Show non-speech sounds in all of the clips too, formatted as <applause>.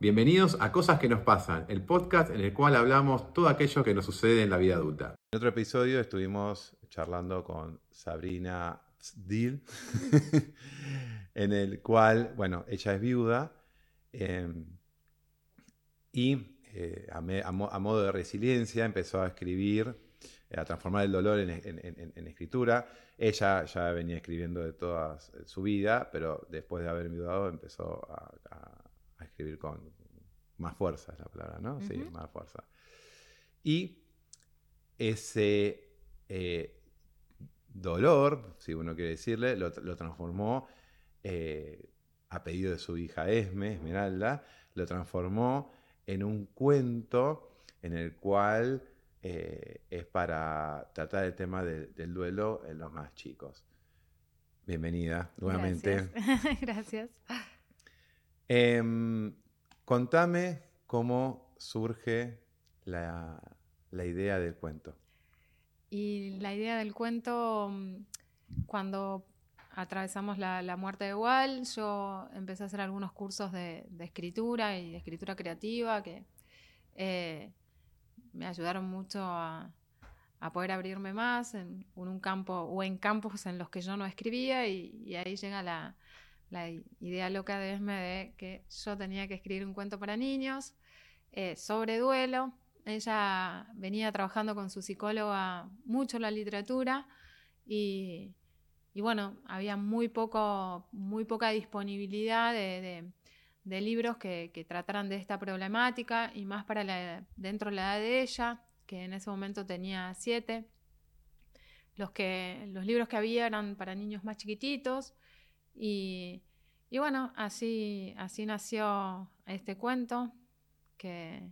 Bienvenidos a Cosas que nos pasan, el podcast en el cual hablamos todo aquello que nos sucede en la vida adulta. En otro episodio estuvimos charlando con Sabrina Dill, <laughs> en el cual, bueno, ella es viuda em, y eh, a, modo de resiliencia empezó a escribir, a transformar el dolor en, escritura. Ella ya venía escribiendo de toda su vida, pero después de haber enviudado empezó a, escribir con más fuerza, es la palabra, ¿no? Sí, más fuerza. Y ese eh, dolor, si uno quiere decirle, lo, transformó eh, a pedido de su hija Esme, Esmeralda, lo transformó en un cuento en el cual eh, es para tratar el tema del duelo en los más chicos. Bienvenida nuevamente. Gracias. <laughs> Gracias. Em, contame cómo surge la, idea del cuento. Y la idea del cuento, mm, cuando atravesamos la, muerte de Wal, yo empecé a hacer algunos cursos de, escritura y de escritura creativa que eh, me ayudaron mucho a, poder abrirme más en, un campo o en campos en los que yo no escribía y, ahí llega la, idea loca de Esme de que yo tenía que escribir un cuento para niños eh, sobre duelo. Ella venía trabajando con su psicóloga mucho la literatura y, bueno, había muy, poco, muy poca disponibilidad de, libros que, trataran de esta problemática y más para la, dentro de la edad de ella, que en ese momento tenía siete. Los, que, los libros que había eran para niños más chiquititos y, bueno, así, así nació este cuento que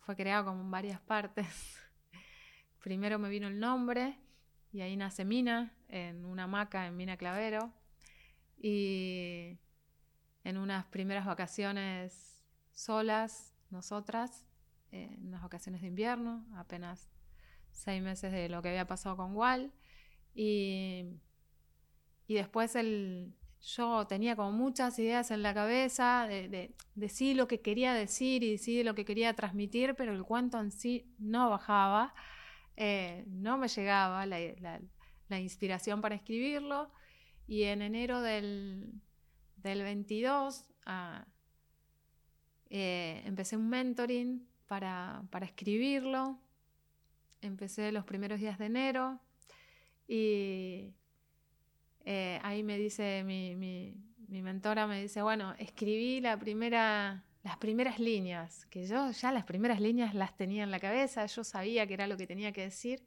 fue creado como en varias partes. <laughs> Primero me vino el nombre y ahí nace Mina, en una hamaca en Mina Clavero. Y en unas primeras vacaciones solas, nosotras, en unas vacaciones de invierno, apenas seis meses de lo que había pasado con Wal. Y, y después el, yo tenía como muchas ideas en la cabeza de, decir lo que quería decir y decir lo que quería transmitir, pero el cuento en sí no bajaba, eh, no me llegaba la, inspiración para escribirlo. Y en enero del, 22 ah, eh, empecé un mentoring para, para escribirlo. Empecé los primeros días de enero y eh, ahí me dice mi, mi, mentora, me dice, bueno, escribí la primera, las primeras líneas, que yo ya las primeras líneas las tenía en la cabeza, yo sabía que era lo que tenía que decir.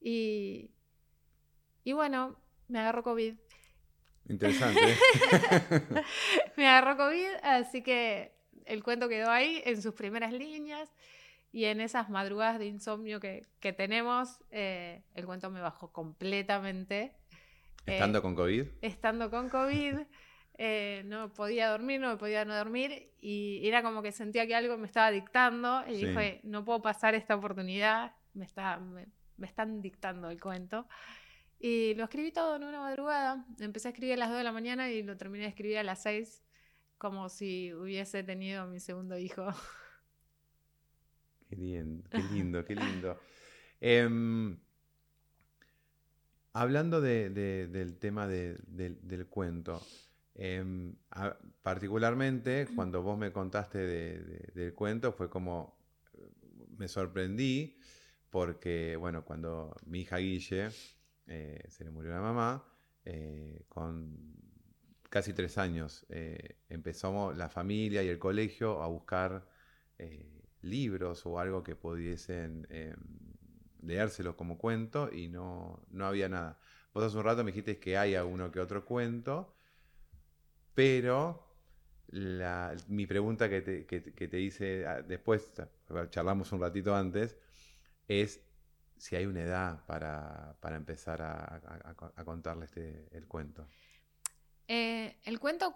Y, y bueno, me agarró COVID. Interesante. <laughs> me agarró COVID, así que el cuento quedó ahí en sus primeras líneas. Y en esas madrugadas de insomnio que, que tenemos, eh, el cuento me bajó completamente. ¿Estando eh, con COVID? Estando con COVID. Eh, no podía dormir, no podía no dormir y era como que sentía que algo me estaba dictando y dije, no puedo pasar esta oportunidad, me, está, me, están dictando el cuento. Y lo escribí todo en una madrugada, empecé a escribir a las 2 de la mañana y lo terminé de escribir a las 6, como si hubiese tenido mi segundo hijo. Qué lindo, qué lindo, qué lindo. Em, Hablando del tema del cuento, em, particularmente cuando vos me contaste del cuento fue como me sorprendí porque, bueno, cuando mi hija Guille eh, se le murió la mamá, eh, con casi tres años eh, empezamos la familia y el colegio a buscar libros o algo que pudiesen em, leérselo como cuento y no, no había nada. Vos hace un rato me dijiste que hay alguno que otro cuento, pero mi pregunta que te, que, te hice ah, después, charlamos un ratito antes, es si hay una edad para, empezar a, contarle este, el cuento. Eh, el cuento,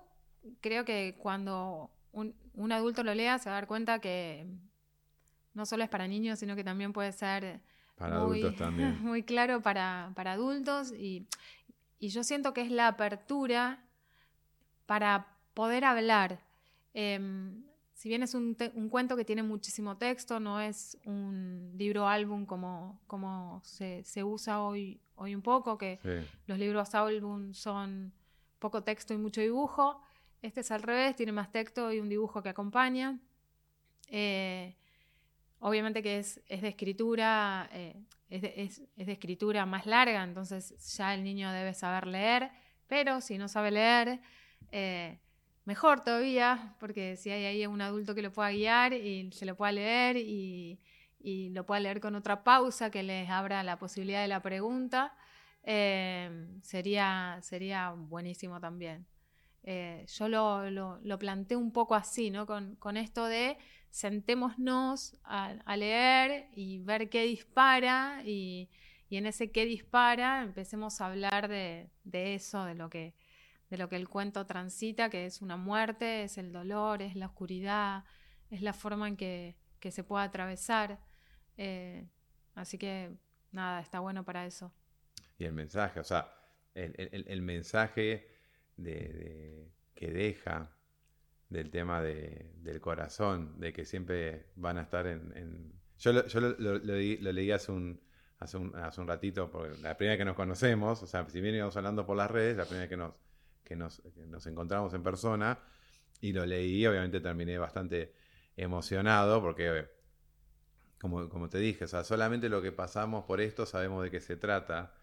creo que cuando un, un, adulto lo lea se va a dar cuenta que no solo es para niños, sino que también puede ser para adultos también. <laughs> Muy claro para, adultos y, yo siento que es la apertura para poder hablar. Em, si bien es un, cuento que tiene muchísimo texto, no es un libro álbum como, como se, usa hoy, hoy un poco, que los libros álbum son poco texto y mucho dibujo. Este es al revés, tiene más texto y un dibujo que acompaña. Eh, obviamente que es, de escritura, eh, es, de, escritura más larga, entonces ya el niño debe saber leer, pero si no sabe leer, eh, mejor todavía, porque si hay ahí un adulto que lo pueda guiar y se lo pueda leer y, lo pueda leer con otra pausa que les abra la posibilidad de la pregunta, eh, sería, sería buenísimo también. Yo lo, lo, planteé un poco así, ¿no? Con, esto de sentémonos a, leer y ver qué dispara y, en ese qué dispara empecemos a hablar de, de eso, de lo que de lo que el cuento transita, que es una muerte, es el dolor, es la oscuridad, es la forma en que, se puede atravesar. Eh, así que nada, está bueno para eso. Y el mensaje, o sea, el, mensaje de, que deja del tema del corazón, de que siempre van a estar en... Yo, lo, yo lo, leí hace un, hace un, hace un ratito, porque la primera que nos conocemos, o sea, si bien íbamos hablando por las redes, la primera que nos, que nos, encontramos en persona y lo leí, obviamente terminé bastante emocionado porque, como, como te dije, o sea, solamente lo que pasamos por esto sabemos de qué se trata.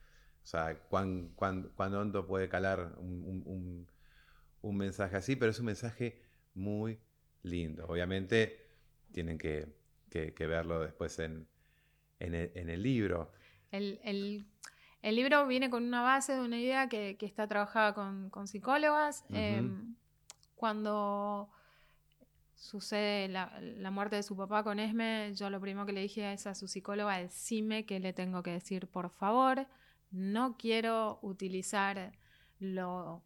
O sea, cuán, hondo puede calar un, mensaje así, pero es un mensaje muy lindo. Obviamente tienen que, verlo después en, el, libro. el, el libro viene con una base de una idea que, está trabajada con, psicólogas. Em, cuando sucede la, muerte de su papá con Esme, yo lo primero que le dije es a su psicóloga, decime que le tengo que decir, por favor, no quiero utilizar lo,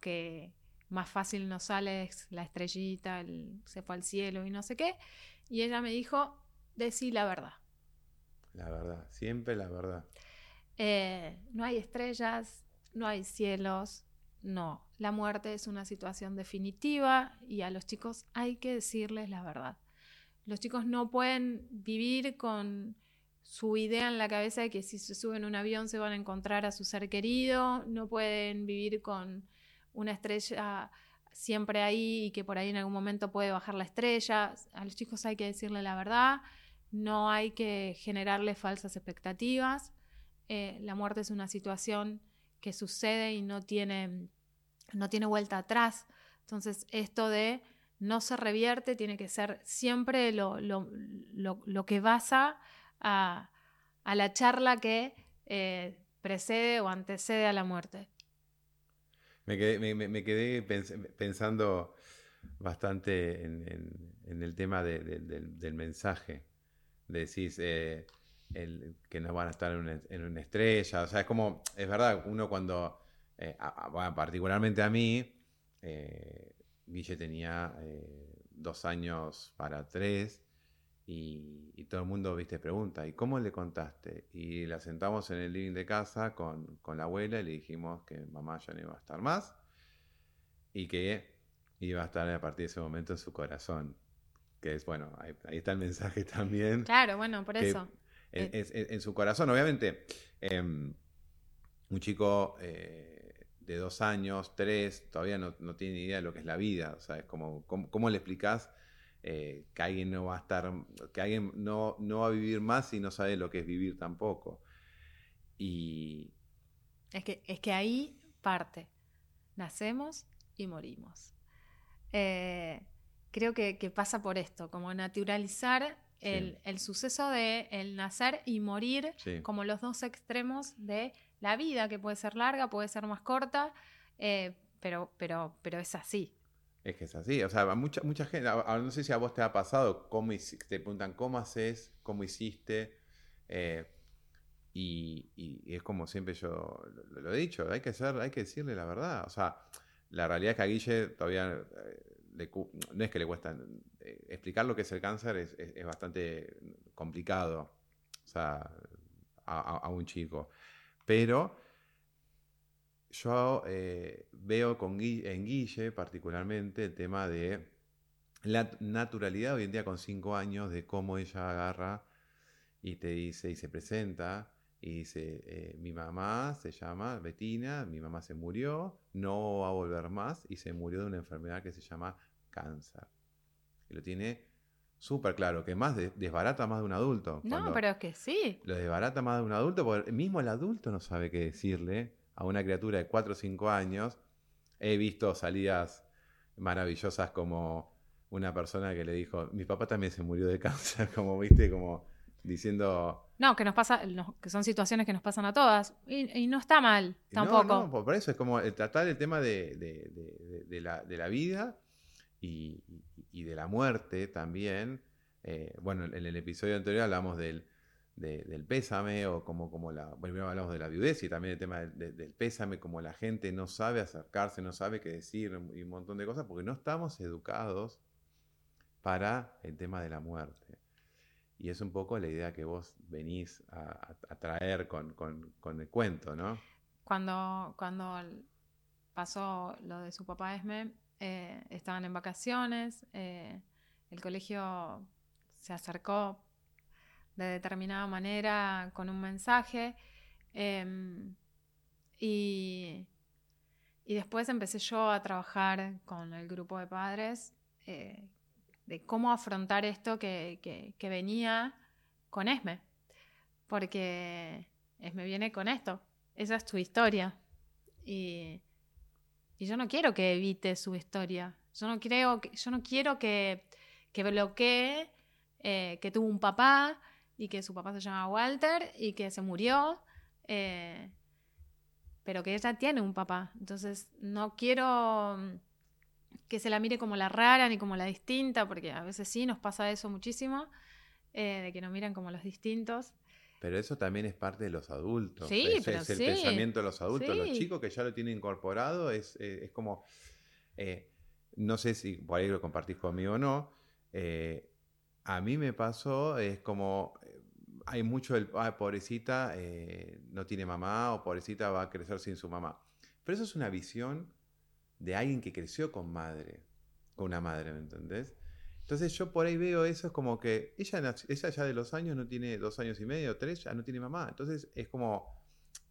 que más fácil nos sale, es la estrellita, el, se fue al cielo y no sé qué. Y ella me dijo, decí la verdad. La verdad, siempre la verdad. Eh, no hay estrellas, no hay cielos, no. La muerte es una situación definitiva y a los chicos hay que decirles la verdad. Los chicos no pueden vivir con su idea en la cabeza de que si se suben a un avión se van a encontrar a su ser querido, no pueden vivir con una estrella siempre ahí y que por ahí en algún momento puede bajar la estrella. A los chicos hay que decirle la verdad, no hay que generarles falsas expectativas. Eh, la muerte es una situación que sucede y no tiene, no tiene vuelta atrás. Entonces, esto de no se revierte tiene que ser siempre lo, que basa a, la charla que eh, precede o antecede a la muerte. Me quedé, pensando bastante en, el tema del, mensaje. Decís, eh, el, que no van a estar en una, estrella. O sea, es como, es verdad, uno cuando, eh, particularmente a mí, eh, Guille tenía eh, dos años para tres y, todo el mundo, viste, pregunta, ¿y cómo le contaste? Y la sentamos en el living de casa con, la abuela y le dijimos que mamá ya no iba a estar más y que iba a estar a partir de ese momento en su corazón. Que es, bueno, ahí, está el mensaje <laughs> también. Claro, bueno, por eso en, su corazón. Obviamente, em, un chico eh, de dos años, tres, todavía no, tiene ni idea de lo que es la vida. O sea, es como, ¿cómo, le explicas eh, que alguien no va a estar, que alguien no, no va a vivir más y no sabe lo que es vivir tampoco? Y... Es que, es que ahí parte. Nacemos y morimos. Eh, creo que, que, pasa por esto, como naturalizar el, suceso de el nacer y morir como los dos extremos de la vida, que puede ser larga, puede ser más corta, eh, pero, pero, pero es así. Es que es así, o sea, mucha, mucha gente, no sé si a vos te ha pasado, cómo, te preguntan cómo haces, cómo hiciste, eh, y, es como siempre yo lo, he dicho, hay que ser, hay que decirle la verdad, o sea, la realidad es que a Guille todavía eh, no es que le cuesta eh, explicar lo que es el cáncer es, bastante complicado a, un chico pero yo eh, veo con en Guille particularmente el tema de la naturalidad hoy en día con cinco años de cómo ella agarra y te dice y se presenta y dice, eh, mi mamá se llama Betina, mi mamá se murió, no va a volver más y se murió de una enfermedad que se llama cáncer. Y lo tiene súper claro, que más desbarata más de un adulto. No, pero es que sí. Lo desbarata más de un adulto, porque mismo el adulto no sabe qué decirle a una criatura de 4 o 5 años. He visto salidas maravillosas como una persona que le dijo, mi papá también se murió de cáncer, <laughs> como viste, como diciendo... No, que nos pasa, que son situaciones que nos pasan a todas. Y, no está mal, tampoco. No, no, por eso es como tratar el tema de, la, vida y, de la muerte también. Eh, bueno, en el episodio anterior hablamos del, del pésame o como, como la... Bueno, hablamos de la viudez y también el tema del, pésame, como la gente no sabe acercarse, no sabe qué decir y un montón de cosas porque no estamos educados para el tema de la muerte. Y es un poco la idea que vos venís a, traer con, el cuento, ¿no? Cuando, cuando pasó lo de su papá Esme, eh, estaban en vacaciones, eh, el colegio se acercó de determinada manera con un mensaje em, y, y, después empecé yo a trabajar con el grupo de padres eh, de cómo afrontar esto que, venía con Esme. Porque Esme viene con esto. Esa es tu historia. Y, yo no quiero que evite su historia. Yo no, creo que, yo no quiero que, que bloquee eh, que tuvo un papá y que su papá se llama Walter y que se murió. Eh, pero que ella tiene un papá. Entonces no quiero que se la mire como la rara ni como la distinta, porque a veces sí nos pasa eso muchísimo, eh, de que nos miran como los distintos. Pero eso también es parte de los adultos. Sí, es, pero es el pensamiento de los adultos. Los chicos que ya lo tienen incorporado es, eh, es como, eh, no sé si por ahí lo compartís conmigo o no, a mí me pasó, es como, hay mucho el, ah, pobrecita, no tiene mamá o pobrecita va a crecer sin su mamá. Pero eso es una visión de alguien que creció con madre, con una madre, ¿me entendés? Entonces yo por ahí veo eso, es como que ella, ella ya de los años no tiene dos años y medio, tres, ya no tiene mamá. Entonces es como,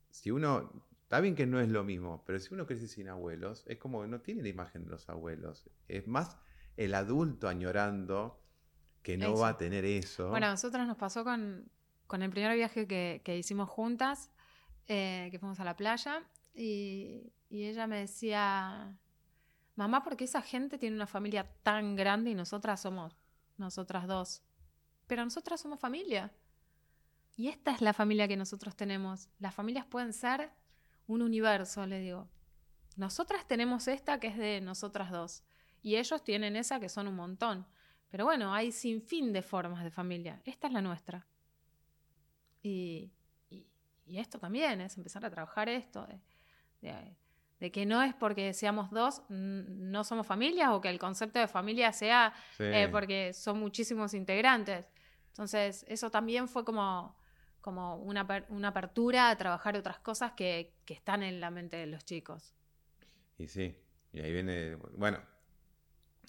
si uno, está bien que no es lo mismo, pero si uno crece sin abuelos, es como no tiene la imagen de los abuelos. Es más el adulto añorando que no va a tener eso. Bueno, a nosotros nos pasó con, el primer viaje que, hicimos juntas, eh, que fuimos a la playa, y, ella me decía, mamá, ¿por qué esa gente tiene una familia tan grande y nosotras somos nosotras dos? Pero nosotras somos familia. Y esta es la familia que nosotros tenemos. Las familias pueden ser un universo, le digo. Nosotras tenemos esta que es de nosotras dos. Y ellos tienen esa que son un montón. Pero bueno, hay sin fin de formas de familia. Esta es la nuestra. Y, y, esto también es empezar a trabajar esto. De, que no es porque seamos dos, no somos familia o que el concepto de familia sea eh, porque son muchísimos integrantes. Entonces, eso también fue como, como una, apertura a trabajar otras cosas que, están en la mente de los chicos. Y sí, y ahí viene, bueno,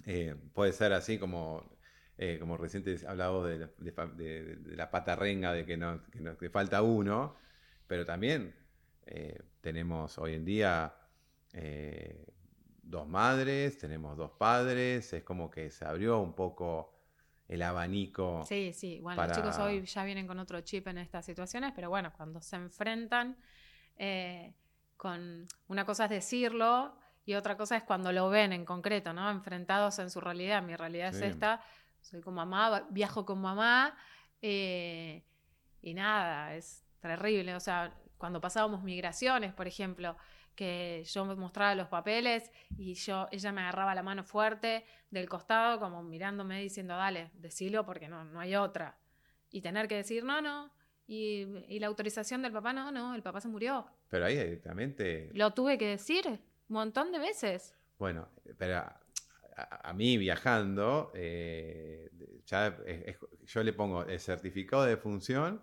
eh, puede ser así como, eh, como reciente hablamos de, de, la pata renga, de que, no, que falta uno, pero también eh, tenemos hoy en día eh, dos madres, tenemos dos padres, es como que se abrió un poco el abanico. Sí, sí, bueno, los chicos hoy ya vienen con otro chip en estas situaciones, pero bueno, cuando se enfrentan con una cosa es decirlo y otra cosa es cuando lo ven en concreto, ¿no? Enfrentados en su realidad. Mi realidad es esta, soy con mamá, viajo con mamá y nada, es terrible. O sea, cuando pasábamos migraciones, por ejemplo, que yo mostraba los papeles y yo, ella me agarraba la mano fuerte del costado, como mirándome diciendo, dale, decilo porque no, no hay otra. Y tener que decir, no, no. Y, la autorización del papá, no, no, el papá se murió. Pero ahí directamente... Lo tuve que decir un montón de veces. Bueno, pero a, mí viajando, eh, ya yo le pongo el certificado de función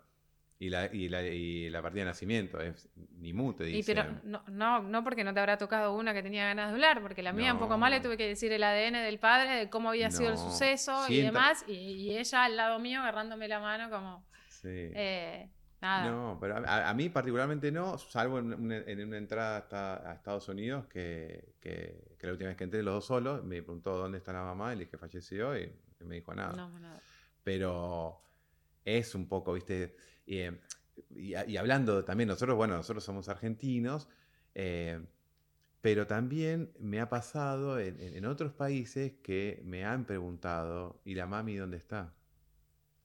Y la, y, la, y la partida de nacimiento es ni te Y pero no, no, no porque no te habrá tocado una que tenía ganas de hablar, porque la mía un poco más le tuve que decir el ADN del padre, de cómo había sido el suceso y demás, y, ella al lado mío agarrándome la mano como... Sí. Eh, nada. No, pero a, mí particularmente no, salvo en una, en una entrada a Estados Unidos, que, que, que, la última vez que entré los dos solos, me preguntó dónde está la mamá y le dije falleció y, me dijo nada. No, nada. Pero es un poco, viste eh, y, hablando también, nosotros, bueno, nosotros somos argentinos, eh, pero también me ha pasado en, otros países que me han preguntado, ¿y la mami dónde está?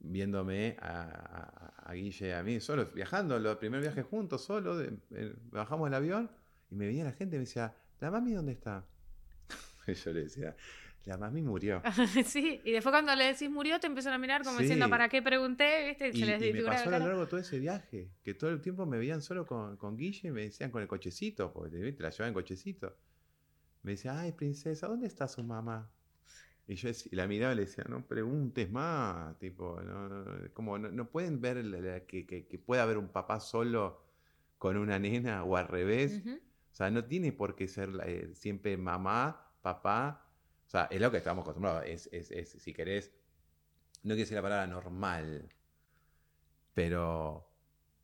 Viéndome a, a, Guille y a mí, solo viajando, el primer viaje juntos, solo, bajamos el avión y me venía la gente y me decía, ¿la mami dónde está? <laughs> y yo le decía, la mami murió. <laughs> sí, y después cuando le decís murió, te empiezan a mirar como diciendo, ¿para qué pregunté? ¿Viste? Y, me pasó a lo largo de todo ese viaje, que todo el tiempo me veían solo con, con Guille y me decían con el cochecito, porque te la llevaban en cochecito. Me decía, ay, princesa, ¿dónde está su mamá? Y yo la miraba y le decía, no preguntes más, tipo, no, como no, pueden ver que, que, pueda haber un papá solo con una nena o al revés. O sea, no tiene por qué ser eh, siempre mamá, papá o sea, es lo que estamos acostumbrados. Es, es, es, si querés, no quiero decir la palabra normal, pero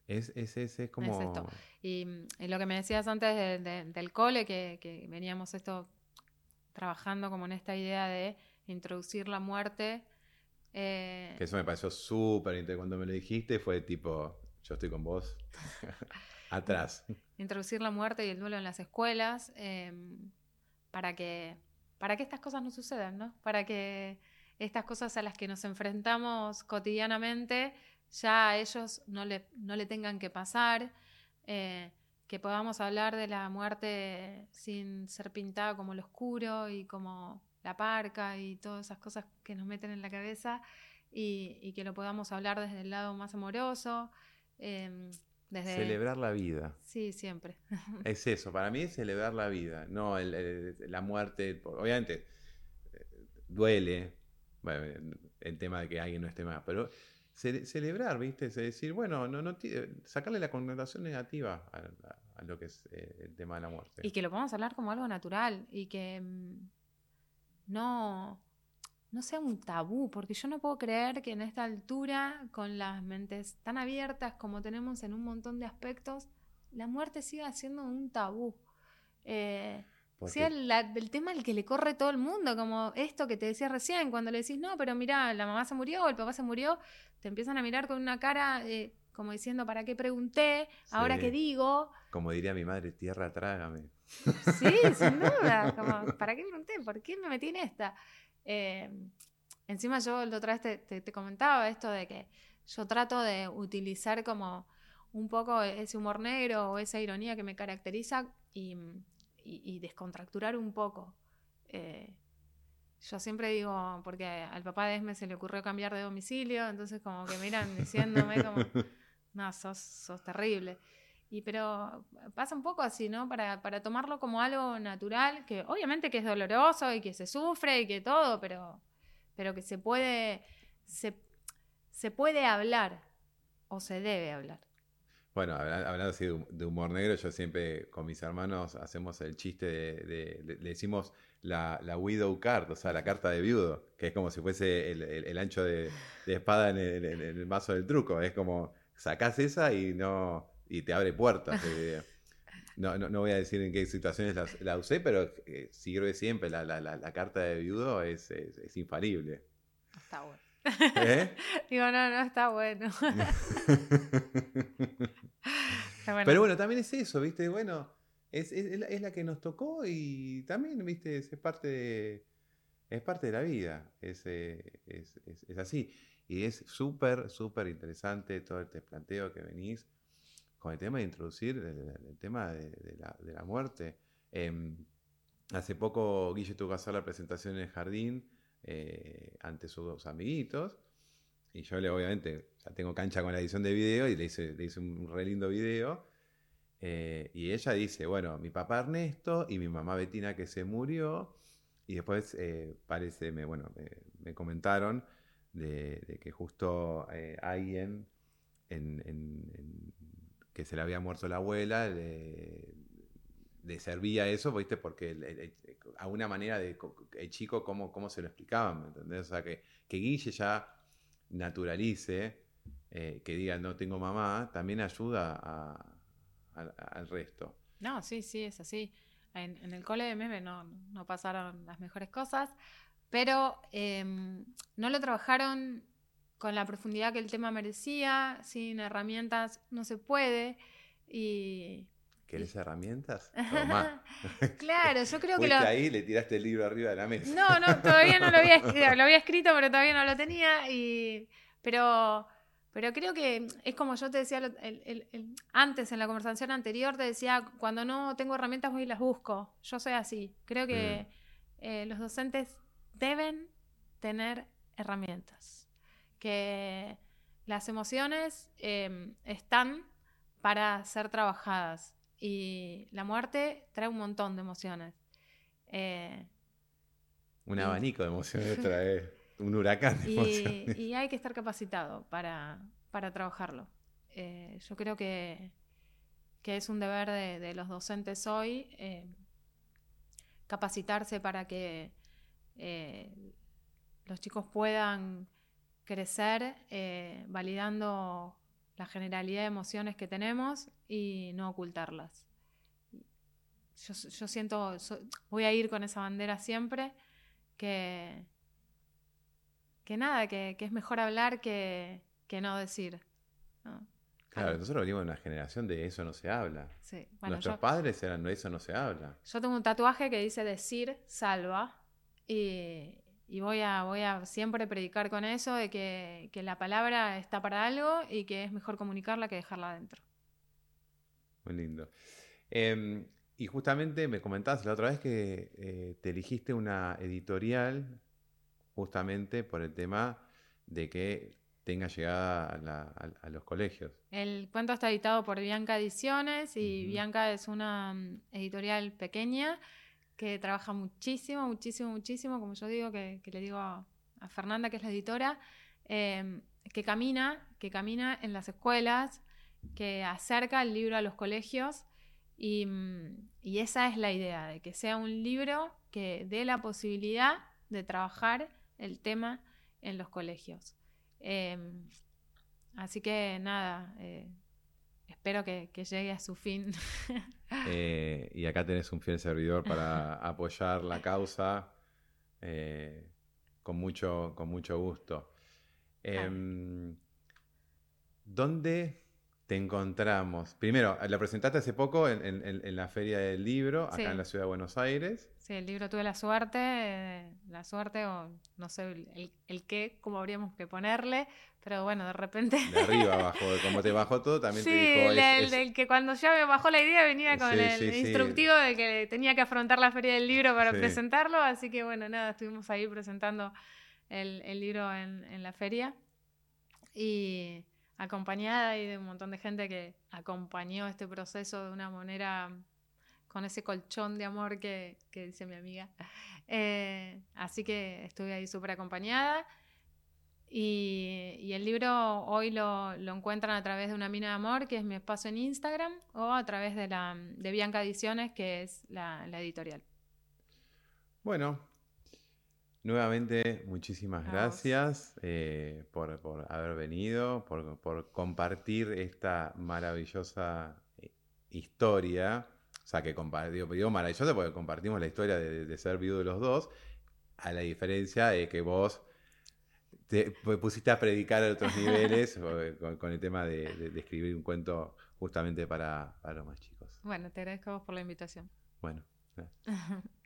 es, es, es, como... esto. Y, lo que me decías antes del cole, que, que, veníamos esto trabajando como en esta idea de introducir la muerte. Eh, que eso me pareció súper interesante. Cuando me lo dijiste fue tipo, yo estoy con vos. <laughs> Atrás. Introducir la muerte y el duelo en las escuelas em, para que para que estas cosas no sucedan, ¿no? Para que estas cosas a las que nos enfrentamos cotidianamente ya a ellos no le, no le tengan que pasar, eh, que podamos hablar de la muerte sin ser pintada como lo oscuro y como la parca y todas esas cosas que nos meten en la cabeza y, que lo podamos hablar desde el lado más amoroso. Em, Celebrar la vida. Sí, siempre. <laughs> Es eso, para mí es celebrar la vida, no la muerte. Obviamente, eh, duele el tema de que alguien no esté más, pero celebrar, ¿viste? Es decir, bueno, no, no sacarle la connotación negativa a, lo que es eh, el tema de la muerte. Y que lo podamos hablar como algo natural y que mm, no no sea un tabú, porque yo no puedo creer que en esta altura, con las mentes tan abiertas como tenemos en un montón de aspectos, la muerte siga siendo un tabú. Eh, sea el tema al que le corre todo el mundo, como esto que te decía recién, cuando le decís, no, pero mira, la mamá se murió, o el papá se murió, te empiezan a mirar con una cara eh, como diciendo, ¿para qué pregunté? ¿Ahora qué digo? Como diría mi madre, tierra trágame. Sí, sin <laughs> duda, como, ¿para qué pregunté? ¿Por qué me metí en esta? Em, encima yo la otra vez te, comentaba esto de que yo trato de utilizar como un poco ese humor negro o esa ironía que me caracteriza y, descontracturar un poco. Eh, yo siempre digo, porque al papá de Esme se le ocurrió cambiar de domicilio, entonces como que miran diciéndome como, <laughs> no, sos, sos terrible. Y pero pasa un poco así, ¿no? Para, para tomarlo como algo natural, que obviamente que es doloroso y que se sufre y que todo, pero, pero que se puede, se, se puede hablar o se debe hablar. Bueno, hablando así de humor negro, yo siempre con mis hermanos hacemos el chiste de, le decimos la, la, widow card, o sea, la carta de viudo, que es como si fuese el, ancho de, espada en el, en mazo del truco. Es como, sacás esa y no, y te abre puertas. No, no, voy a decir en qué situaciones la, usé, pero eh, sirve siempre. La, la, la, carta de viudo es, es, infalible. Está bueno. ¿Eh? <laughs> Digo, no, no <laughs> está bueno. Pero bueno, también es eso, ¿viste? Bueno, es, es, la que nos tocó y también, ¿viste? Es, parte de, es parte de la vida. Es, es, es así. Y es súper, súper interesante todo este planteo que venís con el tema de introducir el, tema de, la, muerte. Em, hace poco Guille tuvo que hacer la presentación en el jardín eh, ante sus amiguitos. Y yo le, obviamente, ya tengo cancha con la edición de video y le hice, le hice un re lindo video. Eh, y ella dice, bueno, mi papá Ernesto y mi mamá Betina que se murió. Y después eh, parece, me, bueno, me, comentaron de, de, que justo alguien que se le había muerto la abuela, le, servía eso, ¿viste? Porque a una manera de el chico, ¿cómo, cómo se lo explicaban? ¿Me entendés? O sea, que, que Guille ya naturalice, eh, que diga no tengo mamá, también ayuda al resto. No, sí, sí, es así. En, el cole de meme no, no, pasaron las mejores cosas, pero em, no lo trabajaron con la profundidad que el tema merecía, sin herramientas no se puede. Y, ¿Querés herramientas? <laughs> claro, yo creo que lo... ahí le tiraste el libro arriba de la mesa. No, no, todavía no lo había <laughs> escrito, lo había escrito, pero todavía no lo tenía. Y... Pero, pero creo que es como yo te decía antes, en la conversación anterior, te decía, cuando no tengo herramientas voy y las busco. Yo soy así. Creo que mm. eh, los docentes deben tener herramientas que las emociones em, están para ser trabajadas y la muerte trae un montón de emociones. Eh, un abanico de emociones <laughs> trae, un huracán de emociones. Y hay que estar capacitado para, trabajarlo. Eh, yo creo que, que, es un deber de, los docentes hoy eh, capacitarse para que los chicos puedan crecer validando la generalidad de emociones que tenemos y no ocultarlas. Yo, siento, voy a ir con esa bandera siempre, que, que nada, que, es mejor hablar que, no decir. Claro, nosotros venimos de una generación de eso no se habla. Nuestros padres eran de eso no se habla. Yo tengo un tatuaje que dice decir salva y, y voy a, voy a siempre predicar con eso, de que, la palabra está para algo y que es mejor comunicarla que dejarla adentro. Muy lindo. Em, y justamente me comentabas la otra vez que eh, te elegiste una editorial justamente por el tema de que tenga llegada a, los colegios. El cuento está editado por Bianca Ediciones y Bianca es una mm, editorial pequeña que trabaja muchísimo, muchísimo, muchísimo, como yo digo, que, le digo a, Fernanda, que es la editora, em, que camina, que camina en las escuelas, que acerca el libro a los colegios y, esa es la idea, de que sea un libro que dé la posibilidad de trabajar el tema en los colegios. Em, así que nada, eh, espero que, llegue a su fin. <laughs> Eh, y acá tenés un fiel servidor para apoyar la causa eh, con, mucho, con mucho gusto. Em, ¿Dónde te encontramos? Primero, la presentaste hace poco en, la Feria del Libro, acá en la Ciudad de Buenos Aires. Sí, el libro tuve la suerte, la suerte o no sé el, el qué, cómo habríamos que ponerle, pero bueno, de repente... De arriba abajo, como te bajó todo, también te dijo... Sí, el, del que cuando ya me bajó la idea venía con el instructivo de que tenía que afrontar la Feria del Libro para presentarlo, así que bueno, nada, estuvimos ahí presentando el, libro en, en la feria. Y acompañada y de un montón de gente que acompañó este proceso de una manera con ese colchón de amor que, dice mi amiga. Eh, así que estuve ahí súper acompañada. Y, el libro hoy lo, encuentran a través de una mina de amor, que es mi espacio en Instagram, o a través de, la, de Bianca Ediciones, que es la, la editorial. Bueno, Nuevamente, muchísimas gracias eh, por, haber venido, por, compartir esta maravillosa eh, historia. O sea, que digo, digo maravillosa porque compartimos la historia de, ser viudo de los dos, a la diferencia de que vos te pusiste a predicar a otros niveles <laughs> con, el tema de, escribir un cuento justamente para, para los más chicos. Bueno, te agradezco a vos por la invitación. Bueno. <laughs>